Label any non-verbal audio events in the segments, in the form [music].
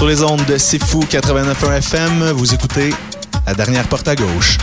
Sur les ondes de C'est Fou 89.1 FM, vous écoutez La dernière porte à gauche.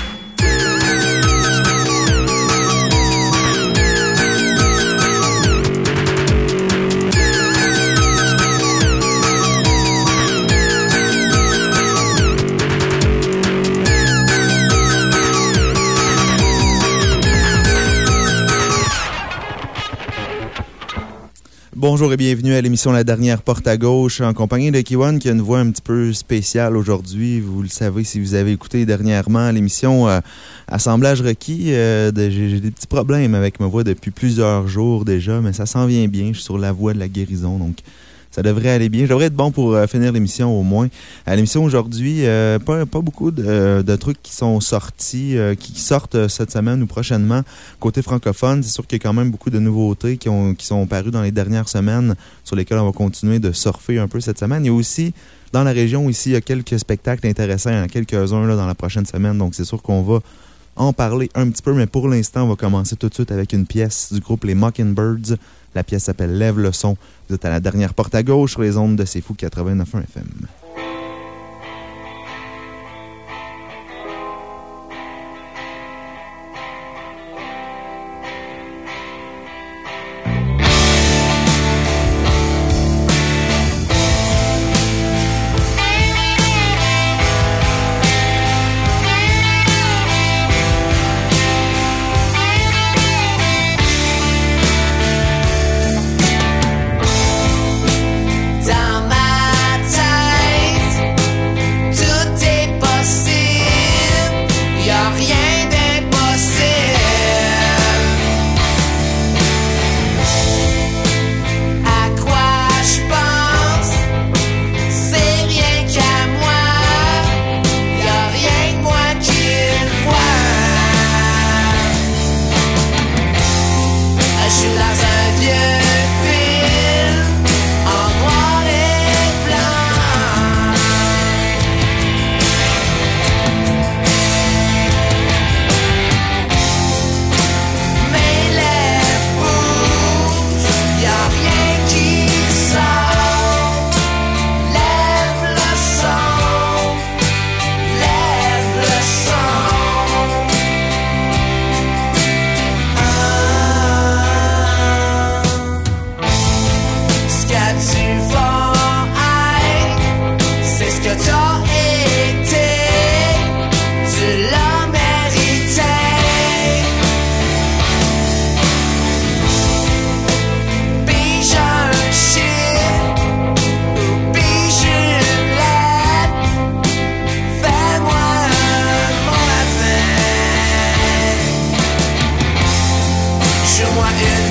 Bonjour et bienvenue à l'émission La Dernière Porte à Gauche en compagnie de Kiwan qui a une voix un petit peu spéciale aujourd'hui. Vous le savez si vous avez écouté dernièrement l'émission euh, Assemblage requis. Euh, j'ai des petits problèmes avec ma voix depuis plusieurs jours déjà, mais ça s'en vient bien. Je suis sur la voie de la guérison, donc ça devrait aller bien. Je devrais être bon pour euh, finir l'émission au moins. À l'émission aujourd'hui, euh, pas, beaucoup de, de, trucs qui sont sortis, euh, qui sortent cette semaine ou prochainement. Côté francophone, c'est sûr qu'il y a quand même beaucoup de nouveautés qui, qui sont parues dans les dernières semaines sur lesquelles on va continuer de surfer un peu cette semaine. Il y a aussi dans la région ici, il y a quelques spectacles intéressants. Il y en a quelques-uns dans la prochaine semaine. Donc, c'est sûr qu'on va en parler un petit peu. Mais pour l'instant, on va commencer tout de suite avec une pièce du groupe Les Mockingbirds. La pièce s'appelle Lève le son. Vous êtes à la dernière porte à gauche sur les ondes de C'est Fou 89.1 FM.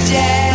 Yeah.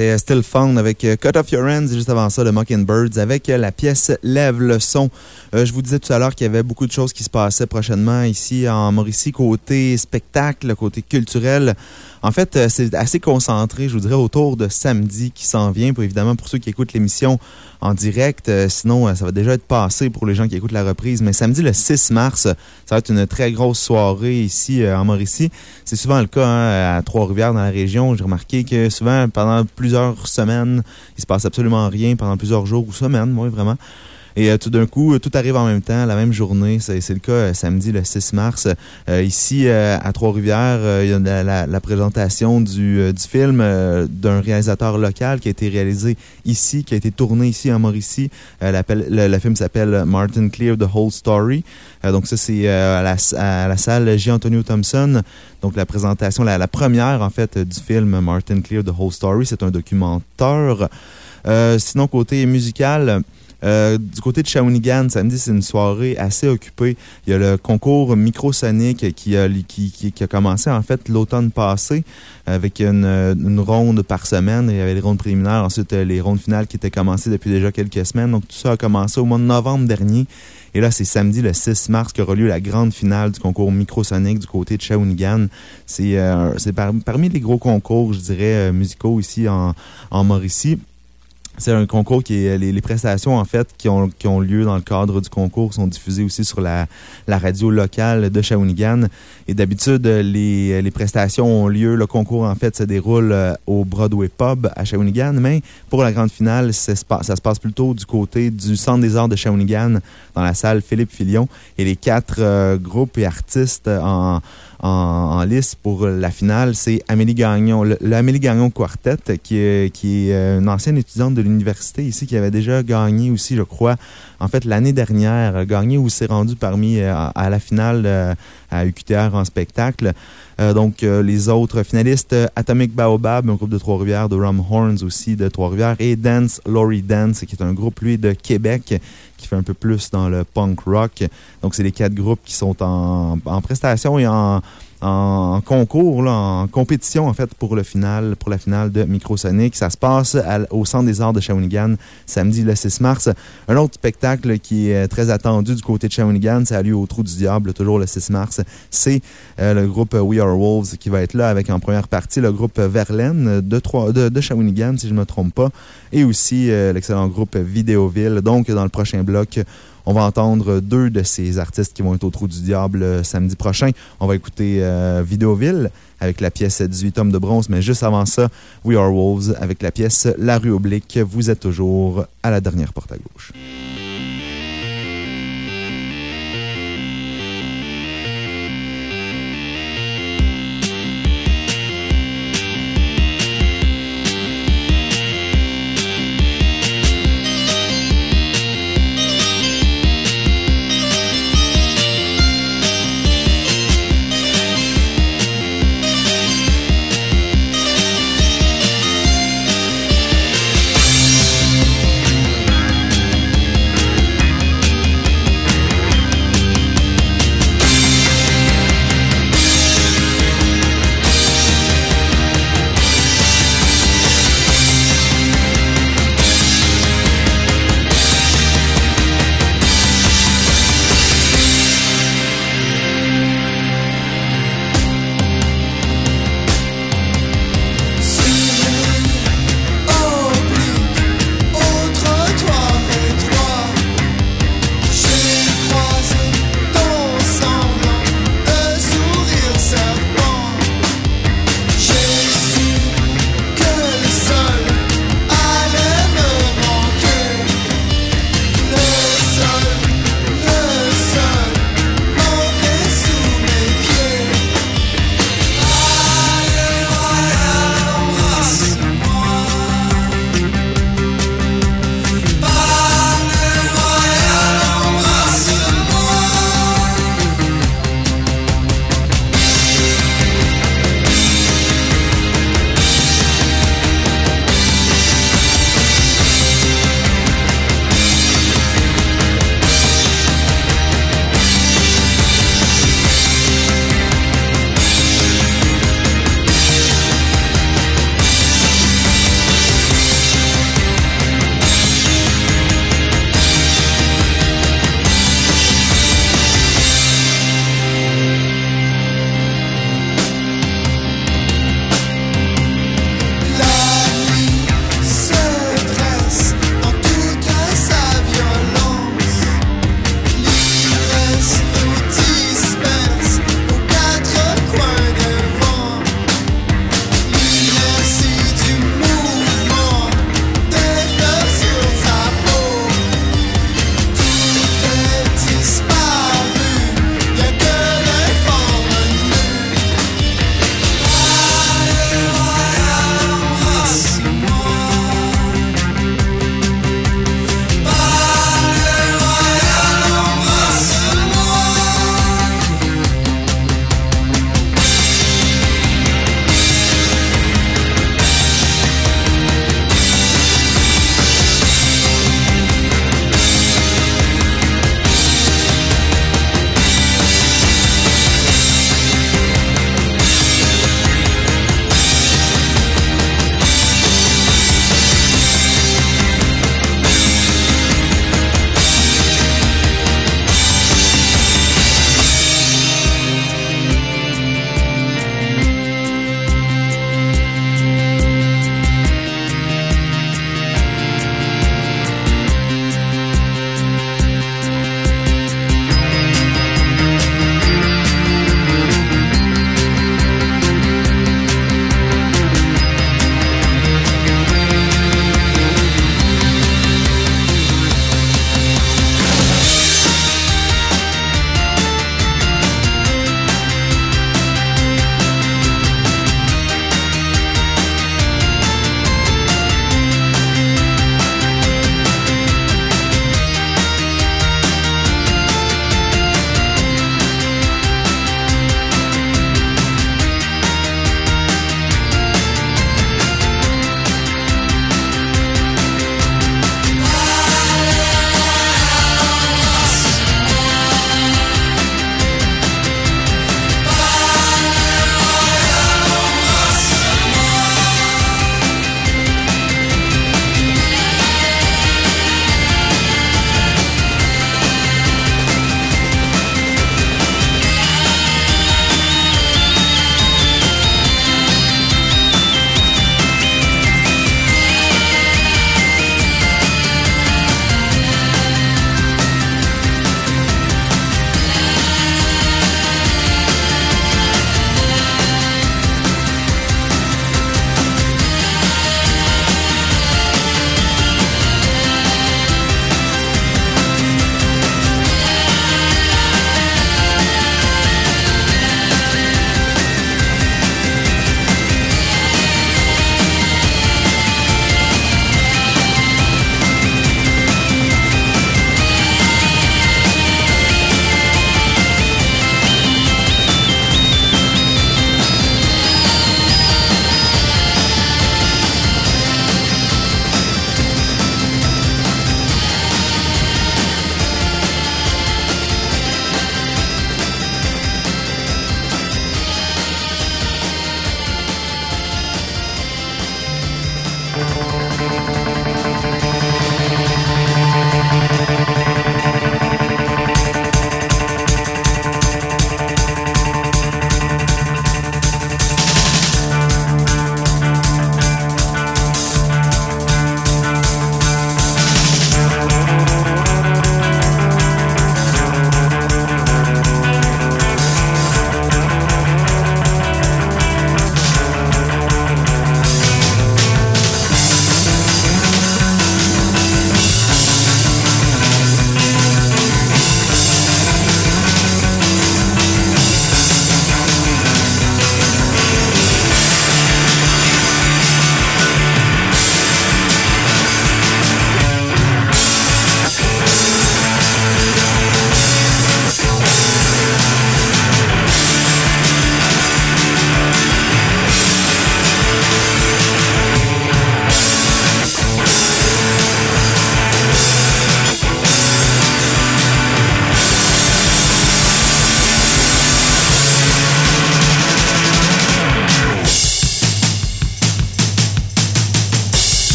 C'était Still Fun avec euh, Cut Off Your Hands juste avant ça, The Mockingbirds avec euh, la pièce Lève le son. Euh, je vous disais tout à l'heure qu'il y avait beaucoup de choses qui se passaient prochainement ici en Mauricie, côté spectacle, côté culturel. En fait, euh, c'est assez concentré, je vous dirais, autour de samedi qui s'en vient. Pour, évidemment, pour ceux qui écoutent l'émission en direct. Euh, sinon, euh, ça va déjà être passé pour les gens qui écoutent la reprise. Mais samedi, le 6 mars, ça va être une très grosse soirée ici en Mauricie. C'est souvent le cas hein, à Trois-Rivières, dans la région. J'ai remarqué que souvent, pendant plusieurs semaines, il se passe absolument rien. Pendant plusieurs jours ou semaines, moi, vraiment. Et euh, tout d'un coup, tout arrive en même temps, la même journée. C'est le cas euh, samedi, le 6 mars. Euh, ici, à Trois-Rivières, il y a la, présentation du, film d'un réalisateur local qui a été réalisé ici, qui a été tourné ici en Mauricie. le, film s'appelle Martin Clear, The Whole Story. donc ça, c'est à la, salle J. Antonio Thompson. Donc la présentation, la première en fait du film Martin Clear, The Whole Story, c'est un documentaire. sinon, côté musical... Euh, du côté de Shawinigan, samedi, c'est une soirée assez occupée. Il y a le concours Microsonic qui a, commencé en fait l'automne passé avec une, ronde par semaine. Il y avait les rondes préliminaires, ensuite euh, les rondes finales qui étaient commencées depuis déjà quelques semaines. Donc tout ça a commencé au mois de novembre dernier. Et là, c'est samedi le 6 mars qu'aura lieu la grande finale du concours Microsonic du côté de Shawinigan. C'est euh, parmi les gros concours, je dirais, musicaux ici en Mauricie. C'est un concours qui est. Les, prestations, en fait, qui ont, qui ont, lieu dans le cadre du concours sont diffusées aussi sur la, la radio locale de Shawinigan. Et d'habitude, les, les, prestations ont lieu. Le concours, en fait, se déroule euh, au Broadway Pub à Shawinigan. Mais pour la grande finale, ça se, passe, plutôt du côté du Centre des Arts de Shawinigan, dans la salle Philippe Filion. Et les quatre euh, groupes et artistes en en, liste pour la finale, c'est Amélie Gagnon, l'Amélie Gagnon Quartet, qui est, qui est euh, une ancienne étudiante de l'université ici, qui avait déjà gagné aussi, je crois, en fait, l'année dernière, gagné ou s'est rendu parmi euh, à, la finale euh, à UQTR en spectacle. donc, les autres finalistes, Atomic Baobab, un groupe de Trois-Rivières, de Rum Horns aussi de Trois-Rivières, et Dance Laurie Dance, qui est un groupe, lui, de Québec, qui fait un peu plus dans le punk rock. Donc, c'est les quatre groupes qui sont en, prestation et en, en concours, en compétition, en fait, pour le final, pour la finale de Microsonic. Ça se passe au Centre des Arts de Shawinigan, samedi le 6 mars. Un autre spectacle qui est très attendu du côté de Shawinigan, ça a lieu au Trou du Diable, toujours le 6 mars. C'est euh, le groupe We Are Wolves qui va être là avec en première partie le groupe Verlaine de, de, de Shawinigan, si je ne me trompe pas, et aussi euh, l'excellent groupe Vidéoville. Donc, dans le prochain bloc, on va entendre deux de ces artistes qui vont être au Trou du Diable euh, samedi prochain. On va écouter euh, Vidéoville avec la pièce 18 hommes de bronze, mais juste avant ça, We Are Wolves avec la pièce La rue oblique. Vous êtes toujours à la dernière porte à gauche.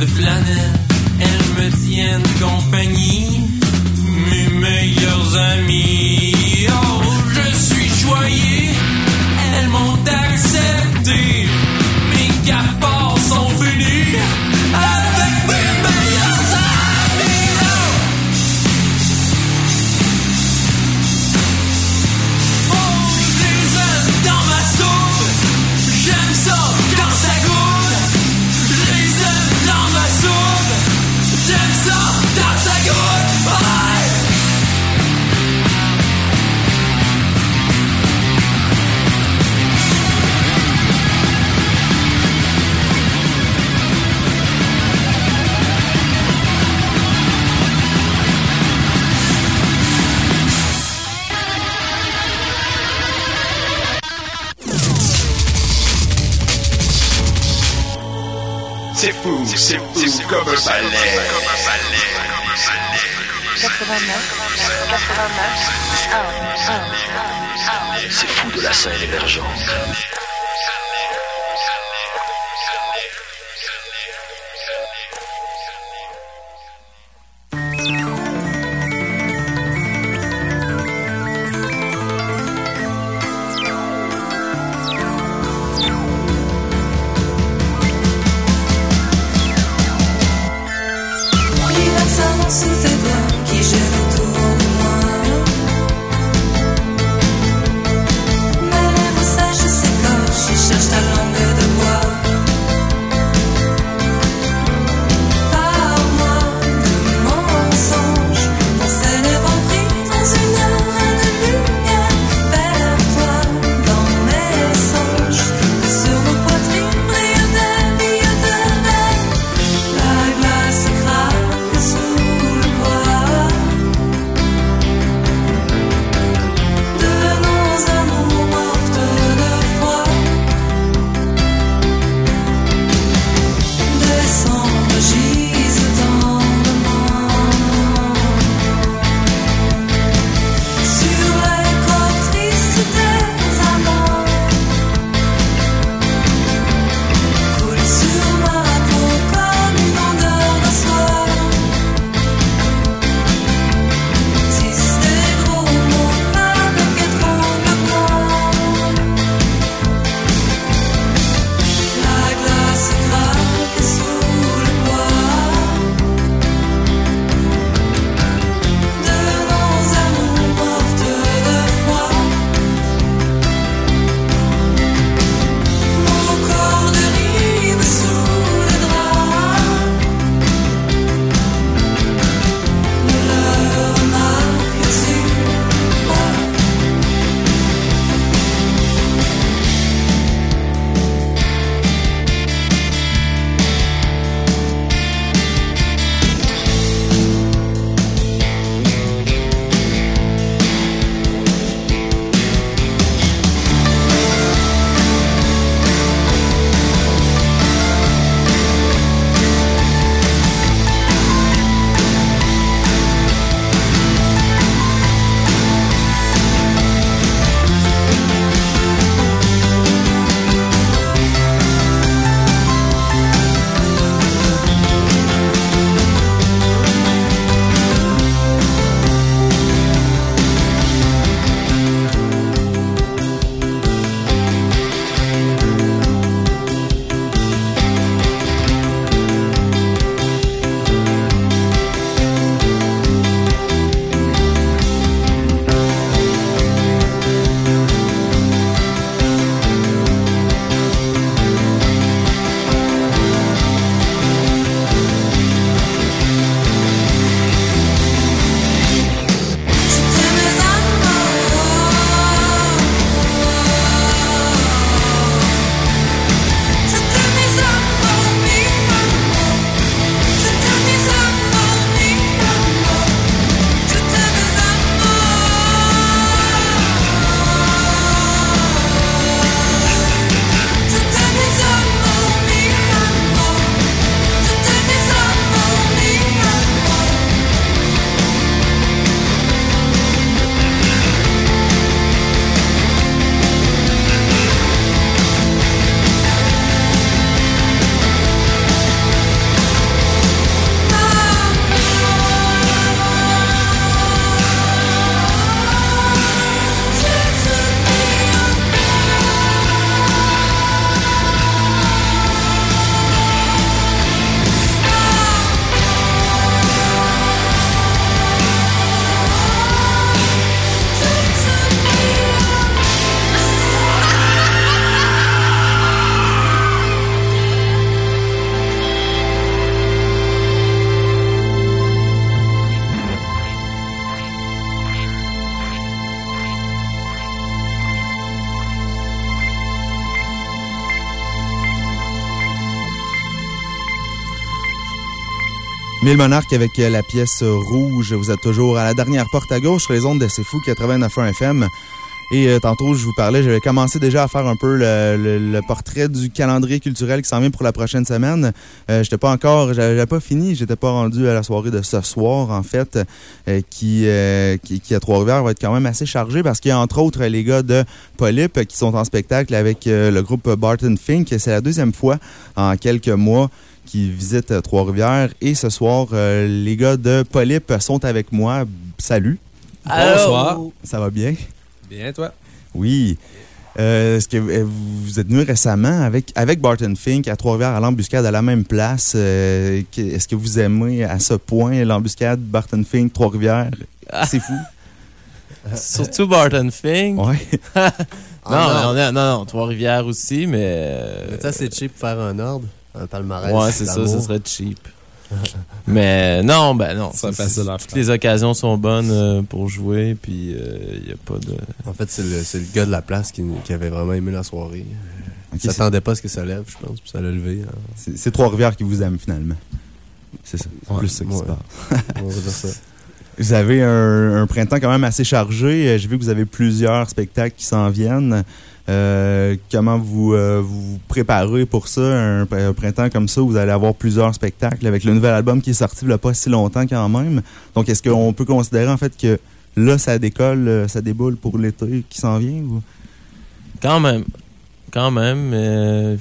de flanelle, elles me tiennent compagnie, mes meilleurs amis. C'est fou de la scène émergente. Mille Monarque avec la pièce rouge. Vous êtes toujours à la dernière porte à gauche sur les ondes de C'est Fou 89.1 FM. Et euh, tantôt, je vous parlais, j'avais commencé déjà à faire un peu le, portrait du calendrier culturel qui s'en vient pour la prochaine semaine. Euh, j'étais pas encore, j'avais pas fini, j'étais pas rendu à la soirée de ce soir, en fait, euh, qui, qui, à Trois-Rivières va être quand même assez chargé parce qu'il y a entre autres les gars de Polyp qui sont en spectacle avec le groupe Barton Fink. C'est la deuxième fois en quelques mois qui visitent Trois-Rivières. Et ce soir, les gars de Polyp sont avec moi. Salut. Bonsoir. Ça va bien? Bien, toi? Oui. Euh, est-ce que euh, vous êtes venu récemment avec, avec Barton Fink à Trois-Rivières à l'embuscade à la même place? Euh, est-ce que vous aimez à ce point l'embuscade Barton Fink, Trois-Rivières? C'est fou. [laughs] Surtout Barton Fink. Oui. [laughs] non, non, non, Trois-Rivières aussi, mais. mais ça, c'est cheap pour faire un ordre, un palmarès. Ouais, c'est ça, ce serait cheap. [laughs] Mais non, ben non. Toutes les occasions sont bonnes euh, pour jouer, puis il euh, n'y a pas de. En fait, c'est le, le, gars de la place qui, qui, avait vraiment aimé la soirée. Il ne s'attendait pas à ce que ça lève, je pense, puis ça l'a levé. Hein. C'est Trois-Rivières qui vous aime finalement. C'est ça. C'est plus ça qui se passe. [laughs] On va dire ça. [laughs] Vous avez un, un, printemps quand même assez chargé. Euh, j'ai vu que vous avez plusieurs spectacles qui s'en viennent. Euh, comment vous, euh, vous préparez pour ça, un, printemps comme ça, où vous allez avoir plusieurs spectacles avec le nouvel album qui est sorti il n'y a pas si longtemps quand même. Donc, est-ce qu'on peut considérer en fait que là, ça décolle, euh, ça déboule pour l'été qui s'en vient? Quand même. Quand même.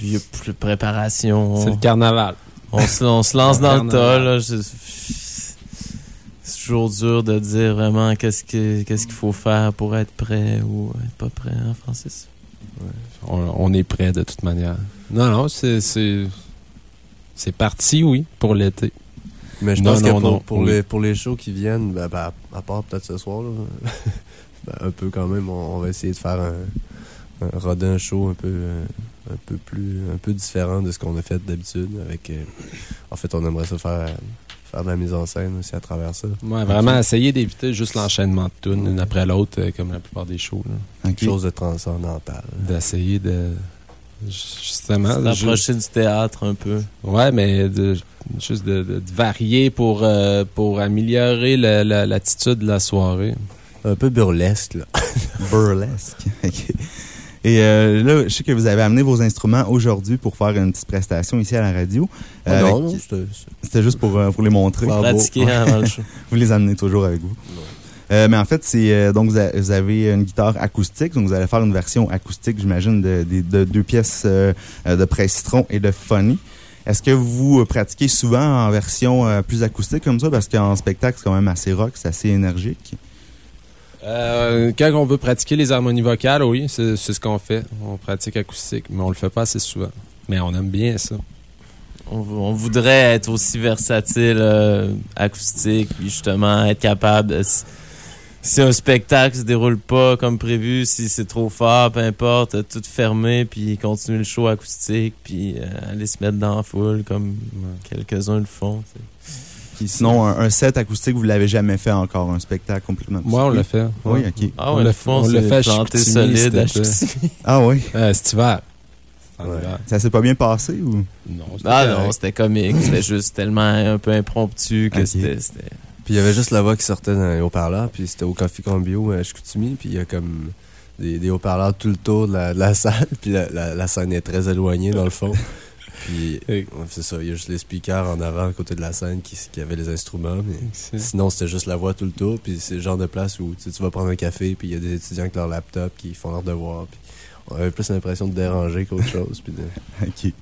il y a plus de préparation. C'est le carnaval. On se, lance dans le tas. C'est toujours dur de dire vraiment qu'est-ce qu'il faut faire pour être prêt ou être pas prêt, hein, Francis? On, est prêt de toute manière. Non, non, c'est. C'est parti, oui, pour l'été. Mais je pense que pour, les, pour les shows qui viennent, ben, ben, à part peut-être ce soir, [laughs] ben, un peu quand même, on, va essayer de faire un, un rodin show un peu, euh, un peu plus un peu différent de ce qu'on a fait d'habitude. Avec, euh, en fait, on aimerait ça faire de la mise en scène aussi à travers ça. Ouais, vraiment essayer d'éviter juste l'enchaînement de tunes, une après l'autre, euh, comme la plupart des shows. Quelque chose de transcendantal. D'essayer de. Justement. D'approcher du théâtre un peu. Ouais, mais de, juste de, varier pour, euh, pour améliorer l'attitude de la soirée. Un peu burlesque, là. burlesque. [laughs] Et euh, là, je sais que vous avez amené vos instruments aujourd'hui pour faire une petite prestation ici à la radio. Ah non, non c'était juste pour, euh, pour les montrer. Pratiquer avant le show. [laughs] vous les amenez toujours avec vous. Euh, mais en fait, c'est donc vous, avez une guitare acoustique, donc vous allez faire une version acoustique, j'imagine, de, deux pièces de presse citron et de funny. Est-ce que vous pratiquez souvent en version plus acoustique comme ça? Parce qu'en spectacle, c'est quand même assez rock, c'est assez énergique. Euh, quand on veut pratiquer les harmonies vocales, oui, c'est ce qu'on fait. On pratique acoustique, mais on le fait pas assez souvent. Mais on aime bien ça. On, voudrait être aussi versatile euh, acoustique, puis justement être capable de, si un spectacle se déroule pas comme prévu, si c'est trop fort, peu importe, tout fermer, puis continuer le show acoustique, puis euh, aller se mettre dans la foule comme quelques-uns le font sinon, un, set acoustique, vous ne l'avez jamais fait encore, un spectacle complètement Moi, on l'a fait. Oui, OK. Ah on l'a fait, on l'a fait chanter solide [laughs] Ah oui? Euh, cet hiver. Ça s'est pas bien passé ou? Non, ah, non, c'était comique. c'était juste tellement un peu impromptu que c'était. Puis il y avait juste la voix qui sortait dans les haut-parleurs, puis c'était au Coffee Combio à Chicoutimi, puis il y a comme des, haut-parleurs tout le tour de la, salle, [laughs] puis la, la, scène est très éloignée dans le fond. Puis, c'est ça, il y a juste les speakers en avant à côté de la scène qui, qui avaient les instruments. Mais sinon, c'était juste la voix tout le tour. Puis c'est le genre de place où tu vas prendre un café, puis il y a des étudiants avec leur laptop qui font leur devoir. Puis on avait plus l'impression de déranger qu'autre chose. Puis [laughs] OK.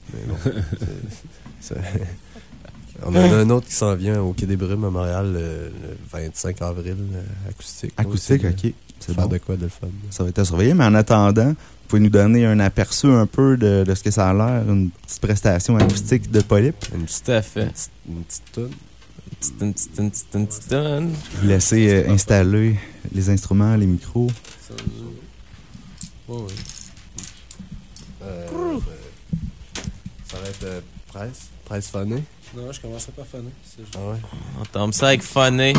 On en a un autre qui s'en vient au Quai des Brumes à Montréal le, 25 avril, euh, acoustique. Acoustique, OK. C'est bon. de quoi de fun. Ça va être à surveiller, mais en attendant, pouvez nous donner un aperçu un peu de, ce que ça a l'air, une petite prestation acoustique de Polyp? Une petite affaire. Une petite toune. Une petite une petite une petite vous laisser euh, installer les instruments, les micros. oui. Euh, ça va être euh, presse? Presse phoné? Non, je commence pas phoné. Ah ouais. On tombe ça avec phoné.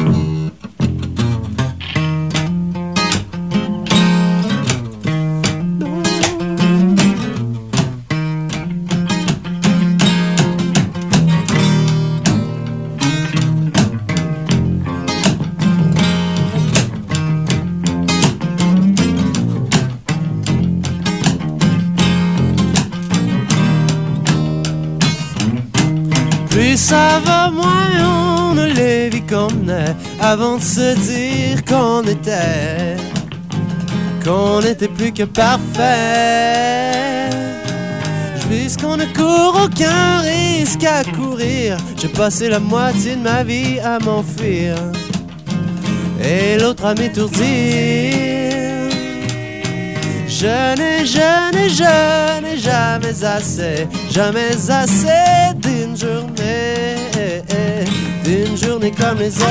Avant de se dire qu'on était, qu'on n'était plus que parfait. Puisqu'on ne court aucun risque à courir, j'ai passé la moitié de ma vie à m'enfuir et l'autre à m'étourdir. Je n'ai, je n'ai, je n'ai jamais assez, jamais assez d'une journée comme les autres.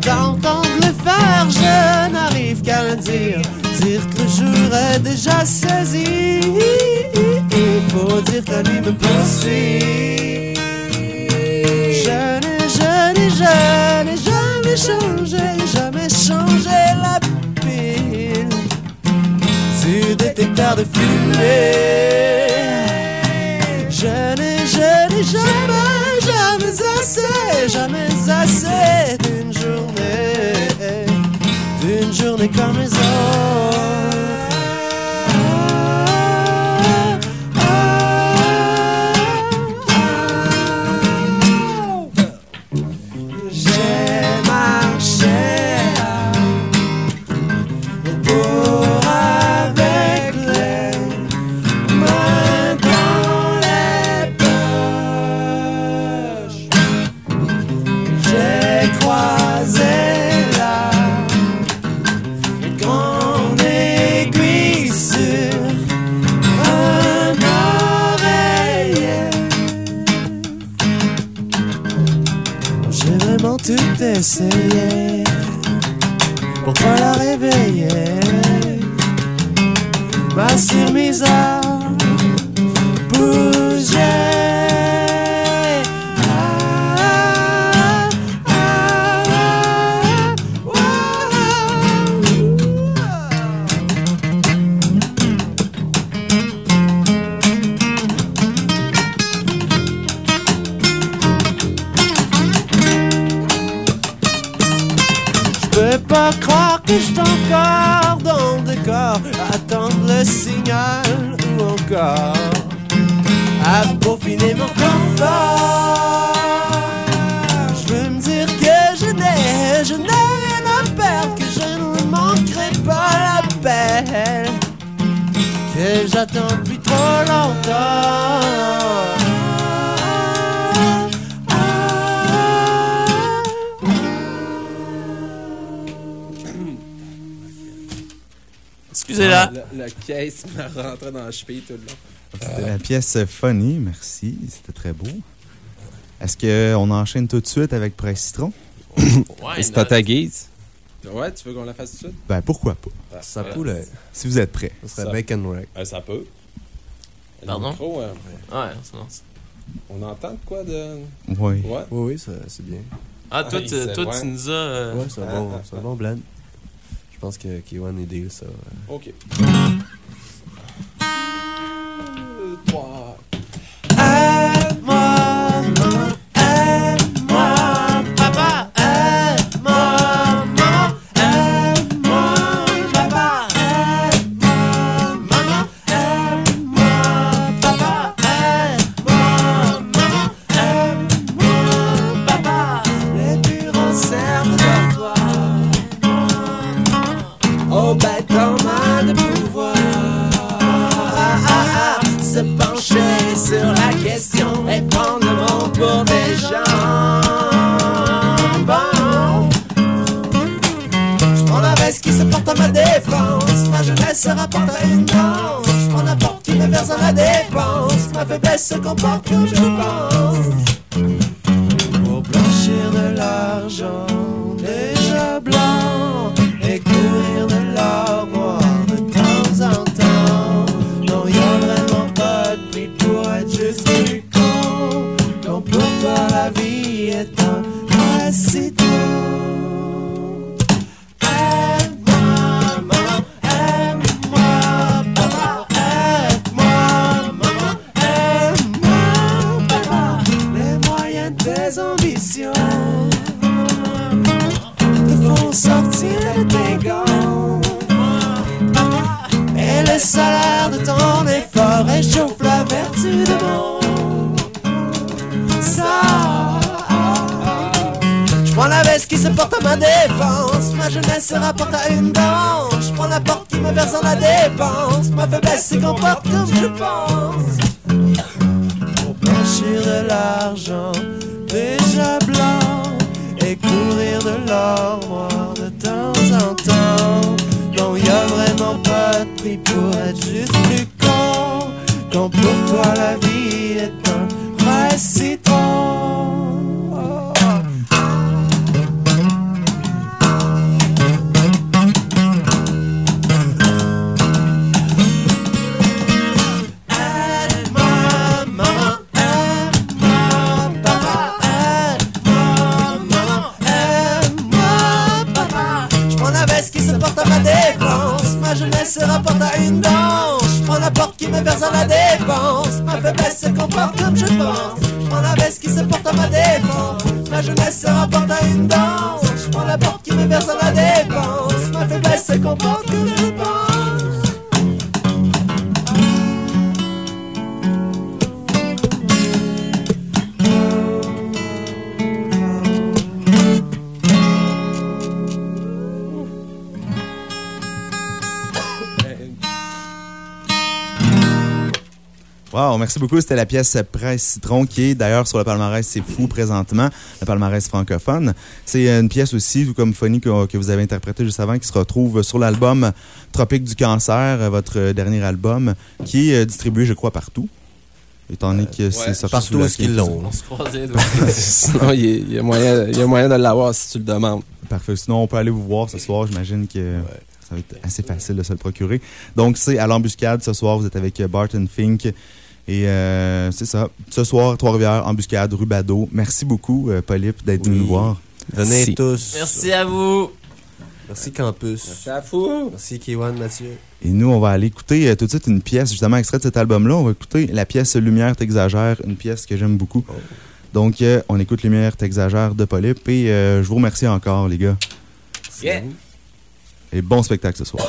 D'entendre le faire, je n'arrive qu'à le dire. Dire que le jour est déjà saisi. Il faut dire que lui me poursuit. Je n'ai, je n'ai, je n'ai jamais changé, de fumée. Je n'ai, je n'ai jamais, jamais assez, jamais assez d'une journée, d'une journée comme les autres. Suis encore dans le décor Attendre le signal ou encore À peaufiner mon confort? Je veux me dire que je n'ai, je n'ai rien à perdre Que je ne manquerai pas l'appel Que j'attends depuis trop longtemps Excusez-la. La, caisse m'a rentré dans la cheville tout le long. C'était la pièce Funny, merci. C'était très beau. Est-ce qu'on enchaîne tout de suite avec Presse Citron? [coughs] Ouais, C'est à ta guise? Ouais, tu veux qu'on la fasse tout de suite? Ben, pourquoi pas? Ça pourrait. Si vous êtes prêts. Ça serait Ça- bacon wreck. Euh, ça peut. Pardon? micro, euh, Ouais, c'est bon. on entend de quoi de. Oui. Ouais. Oui, oui, c'est bien. Ah, toi, Ah, toi, tu ouais. nous as. euh, Ouais, c'est bon, c'est un bon blend pense que K1 et Dale, ça. OK. 3 au bâtiment de pouvoir? Ah, ah, ah, se pencher sur la question et prendre le monde pour des gens. Bon. Je prends la veste qui se porte à ma défense. Ma jeunesse se rapporte à une danse. Je prends la porte qui me verse à la dépense. Ma faiblesse se comporte comme je pense. Ma jeunesse se rapporte à une danse. Je prends la porte qui me verse en la dépense, ma faiblesse se comporte comme je pense. Pour blanchir de l'argent déjà blanc et courir de l'or noir de temps en temps. Non, y a vraiment pas de prix pour être juste plus con. Quand pour toi la vie verse à la défense. Ma faiblesse se comporte comme je pense. Je prends la veste qui se porte à ma défense. Ma jeunesse se rapporte à une danse. Je prends la porte qui me verse à la défense. Ma faiblesse se comporte comme je pense. Beaucoup. C'était la pièce Presse Citron qui est d'ailleurs sur le palmarès C'est Fou présentement, le palmarès francophone. C'est une pièce aussi, tout comme Funny que, vous avez interprété juste avant, qui se retrouve sur l'album Tropique du cancer, votre dernier album, qui est distribué, je crois, partout. Étant donné que c'est sorti Partout où qu'ils l'ont. On se croisait. [laughs] Sinon, il y, a moyen, il y a moyen de l'avoir si tu le demandes. Parfait. Sinon, on peut aller vous voir ce soir. J'imagine que ça va être assez facile de se le procurer. Donc, c'est à l'embuscade. Ce soir, vous êtes avec Barton Fink. Et euh, c'est ça. Ce soir, Trois-Rivières, embuscade, rue Badeau. Merci beaucoup, euh, Polype, d'être venu nous voir. Venez tous. Merci à vous. Merci Campus. Merci à vous. Merci Kiwan, Mathieu. Et nous, on va aller écouter euh, tout de suite une pièce, justement, extrait de cet album-là. On va écouter la pièce Lumière t'exagère, une pièce que j'aime beaucoup. Oh. Donc, on écoute Lumière t'exagère de Polype. Et je vous remercie encore, les gars. Yeah. Et bon spectacle ce soir.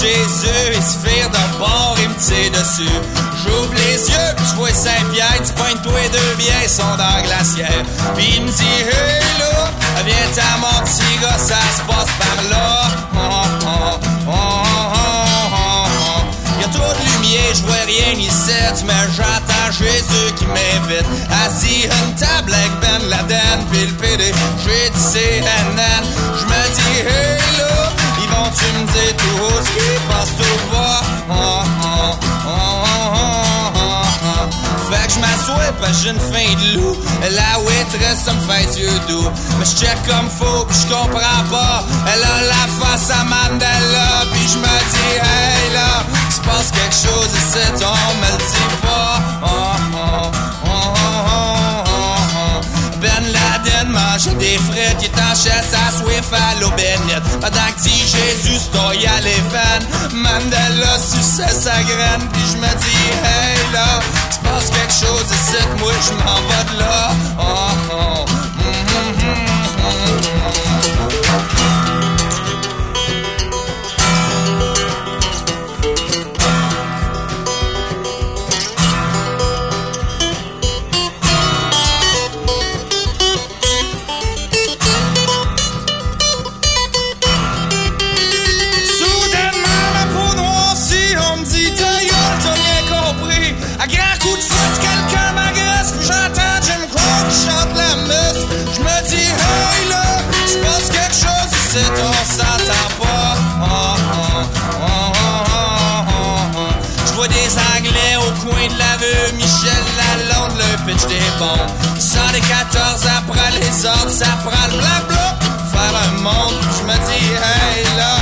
Jésus, il se vire de bord et me tire dessus. J'ouvre les yeux, puis je vois Saint-Pierre, tu pointes toi et deux biens, sont dans la glacière. Puis il me dit, viens ta mort, petit gars, ça se passe par là. Oh, oh, oh, a trop de lumière, je vois rien ici, mais j'entends Jésus qui m'invite. Assis à une table avec Ben Laden, pis le PD, j'ai dit c'est Je me dis, hey ils vont-tu me dire tout ce qui passe tout bas? Oh, oh, oh, fait que je m'assois parce j'ai une faim de loup. La waitress, ça me fait Dieu doux. Mais je check comme faux, pis je comprends pas. Elle a la face à Mandela, pis je me dis, hey là, se passe quelque chose ici, on me le dit pas. Oh, oh. mangeais des frites, il tâchait sa Swift à l'aubénette. Pendant que dit Jésus stoïa les fans, Mandela suçait sa graine, puis je me dis, hey là, tu passes quelque chose ici, moi je m'en vais de là. Oh, oh. Mm -hmm, mm -hmm. bon. Sans les 14 après les ordres, ça prend le blabla. Faire un monde, je me dis, hey là,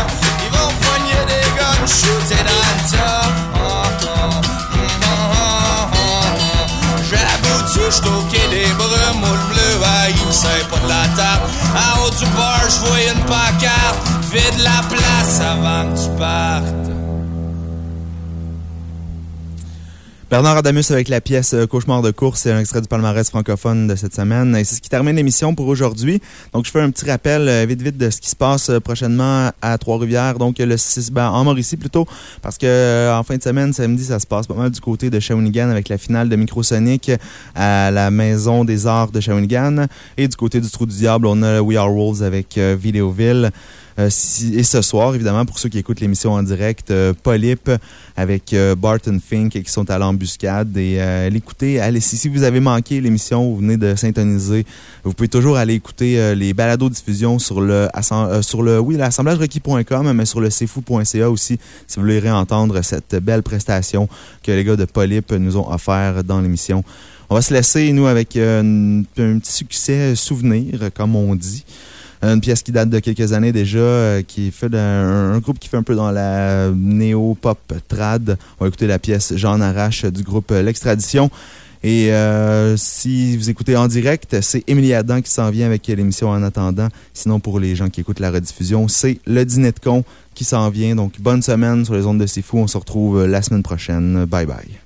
ils vont poigner des guns, shooter dans le tas. Oh, des brumes ou le bleu, ah, il me sait pas de la table. En haut du bar, je voyais une pancarte, vide la place avant que tu partes. Bernard Adamus avec la pièce euh, Cauchemar de course, c'est un extrait du palmarès francophone de cette semaine. Et c'est ce qui termine l'émission pour aujourd'hui. Donc, je fais un petit rappel euh, vite vite de ce qui se passe euh, prochainement à Trois-Rivières. Donc, le 6, ben, en Mauricie plutôt, parce que en fin de semaine, samedi, ça se passe pas mal du côté de Shawinigan avec la finale de Microsonic à la Maison des Arts de Shawinigan. Et du côté du Trou du Diable, on a We Are Wolves avec Vidéoville. Euh, et ce soir, évidemment, pour ceux qui écoutent l'émission en direct, euh, Polyp avec euh, Barton Fink qui sont à l'embuscade. Et l'écouter, allez, si, vous avez manqué l'émission, vous venez de syntoniser, vous pouvez toujours aller écouter les balados diffusion sur le, sur le, oui, l'assemblagerequis.com, mais sur le cfou.ca aussi, si vous voulez réentendre cette belle prestation que les gars de Polyp nous ont offert dans l'émission. On va se laisser, nous, avec un petit succès souvenir, comme on dit. Une pièce qui date de quelques années déjà, euh, qui fait d'un groupe qui fait un peu dans la néo-pop trad. On va écouter la pièce Jean Arrache du groupe L'Extradition. Et euh, si vous écoutez en direct, c'est Émilie Adam qui s'en vient avec l'émission En attendant. Sinon, pour les gens qui écoutent la rediffusion, c'est le dîner de con qui s'en vient. Donc, bonne semaine sur les ondes de Fou. On se retrouve la semaine prochaine. Bye bye.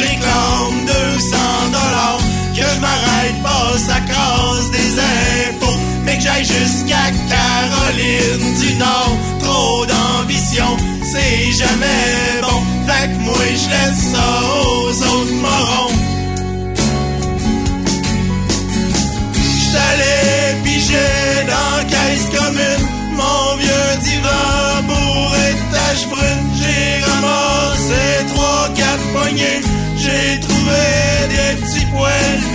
J'éclame 200 dollars, que je m'arrête pas, ça cause des impôts. Mais que j'aille jusqu'à Caroline du Nord, trop d'ambition, c'est jamais bon. Fait que moi je laisse ça aux autres morons. vuelta.